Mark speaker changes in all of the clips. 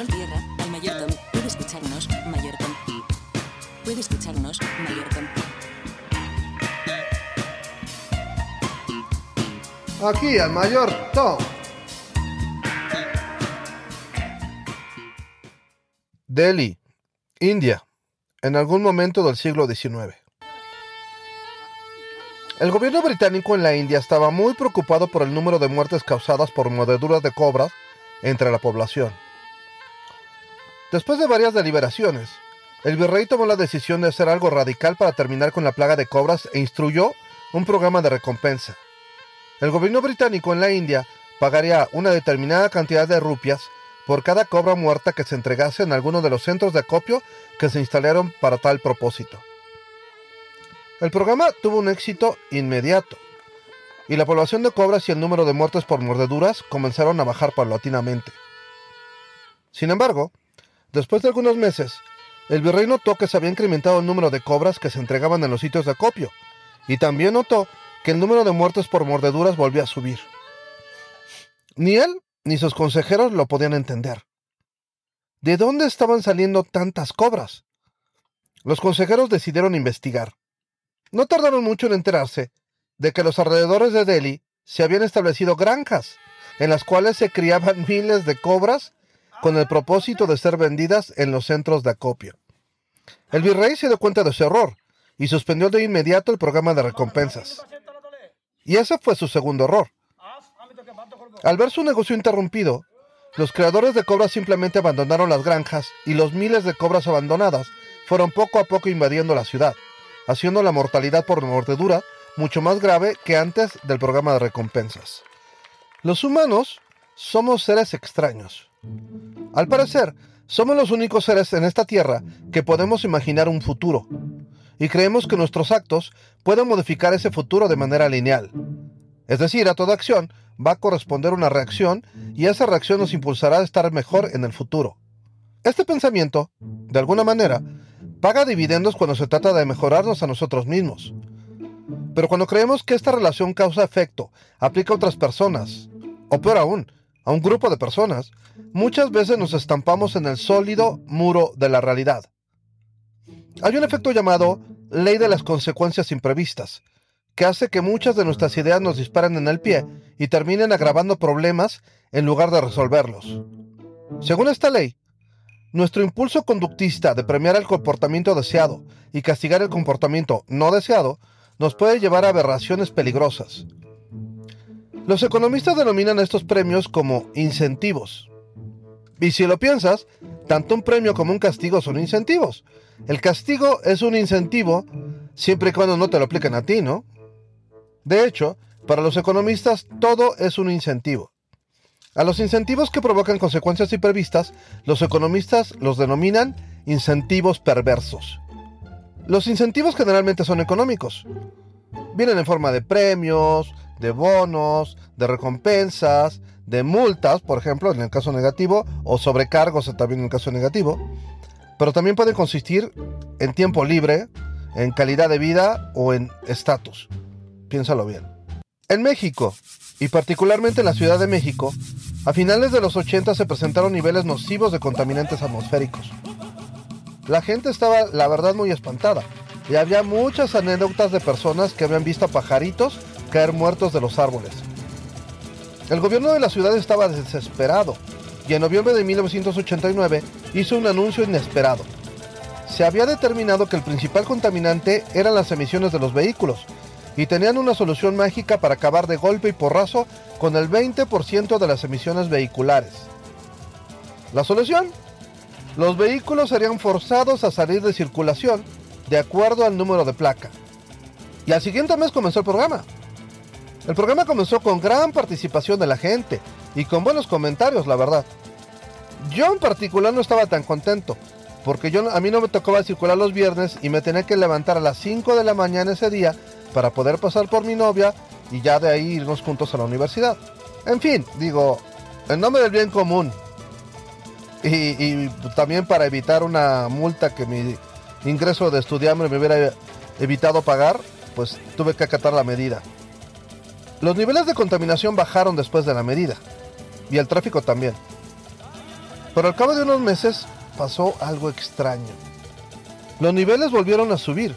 Speaker 1: Control Tierra, al Mayor Tom. Puede escucharnos, Mayor Tom. Puede escucharnos, Mayor Tom.
Speaker 2: Aquí al mayor Tom. Delhi, India, en algún momento del siglo XIX. El gobierno británico en la India estaba muy preocupado por el número de muertes causadas por mordeduras de cobras entre la población. Después de varias deliberaciones, el virrey tomó la decisión de hacer algo radical para terminar con la plaga de cobras e instruyó un programa de recompensa. El gobierno británico en la India pagaría una determinada cantidad de rupias por cada cobra muerta que se entregase en alguno de los centros de acopio que se instalaron para tal propósito. El programa tuvo un éxito inmediato, y la población de cobras y el número de muertes por mordeduras comenzaron a bajar paulatinamente. Sin embargo, después de algunos meses, el virrey notó que se había incrementado el número de cobras que se entregaban en los sitios de acopio, y también notó que el número de muertes por mordeduras volvía a subir. Ni él ni sus consejeros lo podían entender. ¿De dónde estaban saliendo tantas cobras? Los consejeros decidieron investigar. No tardaron mucho en enterarse de que los alrededores de Delhi se habían establecido granjas en las cuales se criaban miles de cobras con el propósito de ser vendidas en los centros de acopio. El virrey se dio cuenta de su error y suspendió de inmediato el programa de recompensas. Y ese fue su segundo error. Al ver su negocio interrumpido, los creadores de cobras simplemente abandonaron las granjas y los miles de cobras abandonadas fueron poco a poco invadiendo la ciudad, haciendo la mortalidad por mordedura mucho más grave que antes del programa de recompensas. Los humanos somos seres extraños. Al parecer, somos los únicos seres en esta tierra que podemos imaginar un futuro, y creemos que nuestros actos pueden modificar ese futuro de manera lineal. Es decir, a toda acción va a corresponder una reacción y esa reacción nos impulsará a estar mejor en el futuro. Este pensamiento, de alguna manera, paga dividendos cuando se trata de mejorarnos a nosotros mismos. Pero cuando creemos que esta relación causa-efecto aplica a otras personas, o peor aún, a un grupo de personas, muchas veces nos estampamos en el sólido muro de la realidad. Hay un efecto llamado ley de las consecuencias imprevistas, que hace que muchas de nuestras ideas nos disparen en el pie y terminen agravando problemas en lugar de resolverlos. Según esta ley, nuestro impulso conductista de premiar el comportamiento deseado y castigar el comportamiento no deseado nos puede llevar a aberraciones peligrosas. Los economistas denominan estos premios como incentivos. Y si lo piensas, tanto un premio como un castigo son incentivos. El castigo es un incentivo siempre y cuando no te lo apliquen a ti, ¿no? De hecho, para los economistas todo es un incentivo. A los incentivos que provocan consecuencias imprevistas, los economistas los denominan incentivos perversos. Los incentivos generalmente son económicos. Vienen en forma de premios, de bonos, de recompensas, de multas, por ejemplo, en el caso negativo, o sobrecargos también en el caso negativo. Pero también pueden consistir en tiempo libre, en calidad de vida o en estatus. Piénsalo bien. En México, y particularmente en la Ciudad de México, a finales de los 80 se presentaron niveles nocivos de contaminantes atmosféricos. La gente estaba, la verdad, muy espantada, y había muchas anécdotas de personas que habían visto pajaritos caer muertos de los árboles. El gobierno de la ciudad estaba desesperado, y en noviembre de 1989 hizo un anuncio inesperado. Se había determinado que el principal contaminante eran las emisiones de los vehículos, y tenían una solución mágica para acabar de golpe y porrazo con el 20% de las emisiones vehiculares. La solución los vehículos serían forzados a salir de circulación de acuerdo al número de placa. Y al siguiente mes comenzó el programa. El programa comenzó con gran participación de la gente y con buenos comentarios, la verdad. Yo en particular no estaba tan contento, porque yo, a mí no me tocaba circular los viernes y me tenía que levantar a las 5 de la mañana ese día para poder pasar por mi novia y ya de ahí irnos juntos a la universidad. En fin, digo, en nombre del bien común, y, también para evitar una multa que mi ingreso de estudiante me hubiera evitado pagar, pues tuve que acatar la medida. Los niveles de contaminación bajaron después de la medida y el tráfico también. Pero al cabo de unos meses pasó algo extraño. Los niveles volvieron a subir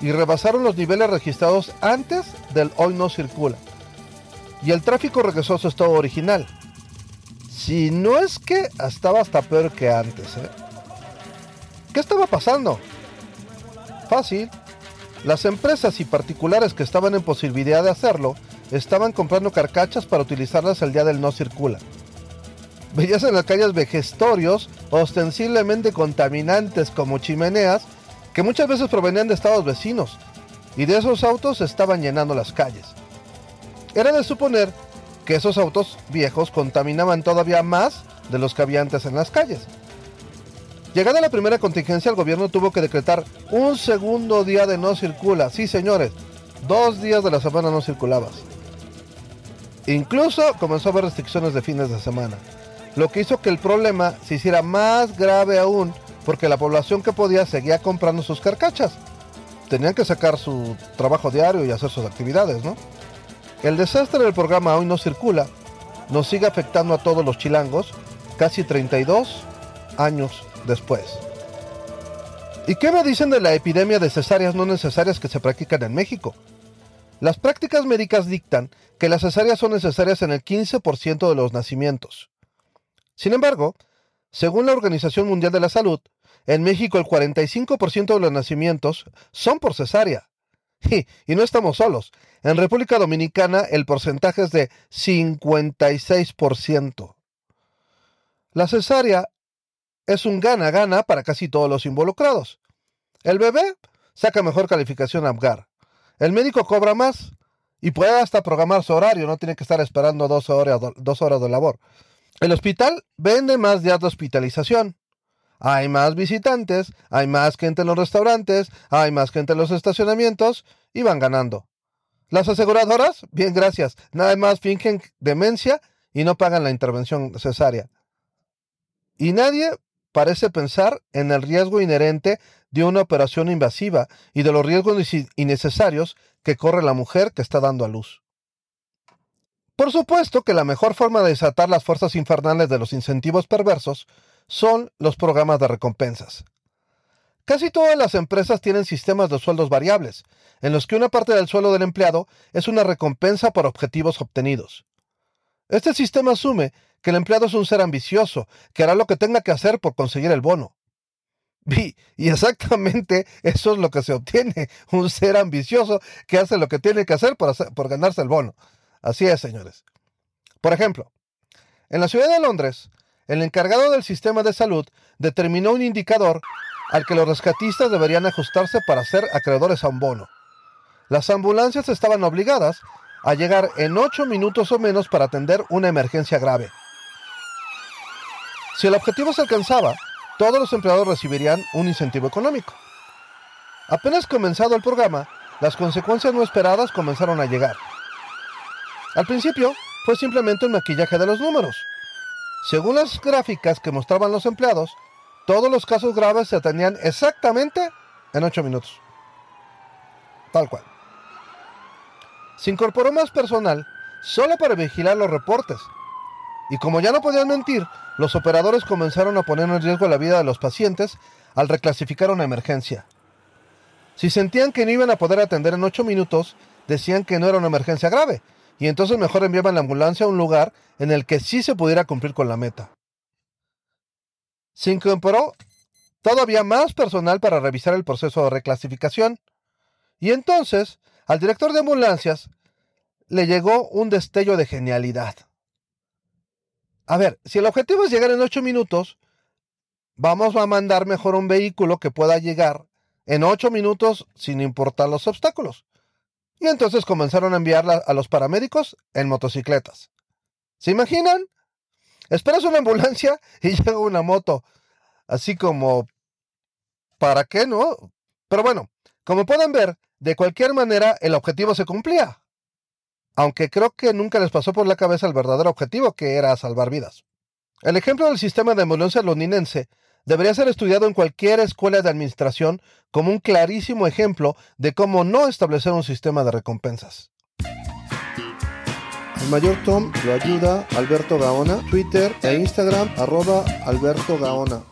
Speaker 2: y rebasaron los niveles registrados antes del hoy no circula. Y el tráfico regresó a su estado original. Si no es que estaba hasta peor que antes. ¿eh? ¿Qué estaba pasando? Fácil. Las empresas y particulares que estaban en posibilidad de hacerlo estaban comprando carcachas para utilizarlas el día del no circula. Veías en las calles vejestorios ostensiblemente contaminantes como chimeneas que muchas veces provenían de estados vecinos y de esos autos estaban llenando las calles. Era de suponer que esos autos viejos contaminaban todavía más de los que había antes en las calles. Llegada la primera contingencia, el gobierno tuvo que decretar un segundo día de no circula. Sí, señores, dos días de la semana no circulabas. Incluso comenzó a haber restricciones de fines de semana, lo que hizo que el problema se hiciera más grave aún, porque la población que podía seguía comprando sus carcachas. Tenían que sacar su trabajo diario y hacer sus actividades, ¿no? El desastre del programa Hoy no circula nos sigue afectando a todos los chilangos casi 32 años después. ¿Y qué me dicen de la epidemia de cesáreas no necesarias que se practican en México? Las prácticas médicas dictan que las cesáreas son necesarias en el 15% de los nacimientos. Sin embargo, según la Organización Mundial de la Salud, en México el 45% de los nacimientos son por cesárea. Y, no estamos solos. En República Dominicana el porcentaje es de 56%. La cesárea es un gana-gana para casi todos los involucrados. El bebé saca mejor calificación a Apgar. El médico cobra más y puede hasta programar su horario, no tiene que estar esperando dos horas, dos horas de labor. El hospital vende más días de hospitalización. Hay más visitantes, hay más gente en los restaurantes, hay más gente en los estacionamientos y van ganando. Las aseguradoras, bien gracias, nada más fingen demencia y no pagan la intervención cesárea. Y nadie parece pensar en el riesgo inherente de una operación invasiva y de los riesgos innecesarios que corre la mujer que está dando a luz. Por supuesto que la mejor forma de desatar las fuerzas infernales de los incentivos perversos son los programas de recompensas. Casi todas las empresas tienen sistemas de sueldos variables, en los que una parte del sueldo del empleado es una recompensa por objetivos obtenidos. Este sistema asume que el empleado es un ser ambicioso, que hará lo que tenga que hacer por conseguir el bono. Y, exactamente eso es lo que se obtiene, un ser ambicioso que hace lo que tiene que hacer por, por ganarse el bono. Así es, señores. Por ejemplo, en la ciudad de Londres, el encargado del sistema de salud determinó un indicador al que los rescatistas deberían ajustarse para ser acreedores a un bono. Las ambulancias estaban obligadas a llegar en 8 minutos o menos para atender una emergencia grave. Si el objetivo se alcanzaba, todos los empleados recibirían un incentivo económico. Apenas comenzado el programa, las consecuencias no esperadas comenzaron a llegar. Al principio fue simplemente un maquillaje de los números. Según las gráficas que mostraban los empleados, todos los casos graves se atendían exactamente en 8 minutos. Tal cual. Se incorporó más personal solo para vigilar los reportes y como ya no podían mentir, los operadores comenzaron a poner en riesgo la vida de los pacientes al reclasificar una emergencia. Si sentían que no iban a poder atender en ocho minutos, decían que no era una emergencia grave, y entonces mejor enviaban la ambulancia a un lugar en el que sí se pudiera cumplir con la meta. Se incorporó todavía más personal para revisar el proceso de reclasificación, y entonces al director de ambulancias le llegó un destello de genialidad. A ver, si el objetivo es llegar en 8 minutos, vamos a mandar mejor un vehículo que pueda llegar en 8 minutos sin importar los obstáculos. Y entonces comenzaron a enviar a los paramédicos en motocicletas. ¿Se imaginan? Esperas una ambulancia y llega una moto. Así como... ¿Para qué no? Pero bueno, como pueden ver, de cualquier manera el objetivo se cumplía aunque creo que nunca les pasó por la cabeza el verdadero objetivo, que era salvar vidas. El ejemplo del sistema de ambulancia londinense debería ser estudiado en cualquier escuela de administración como un clarísimo ejemplo de cómo no establecer un sistema de recompensas. El mayor Tom lo ayuda Alberto Gaona, Twitter e Instagram arroba Alberto Gaona.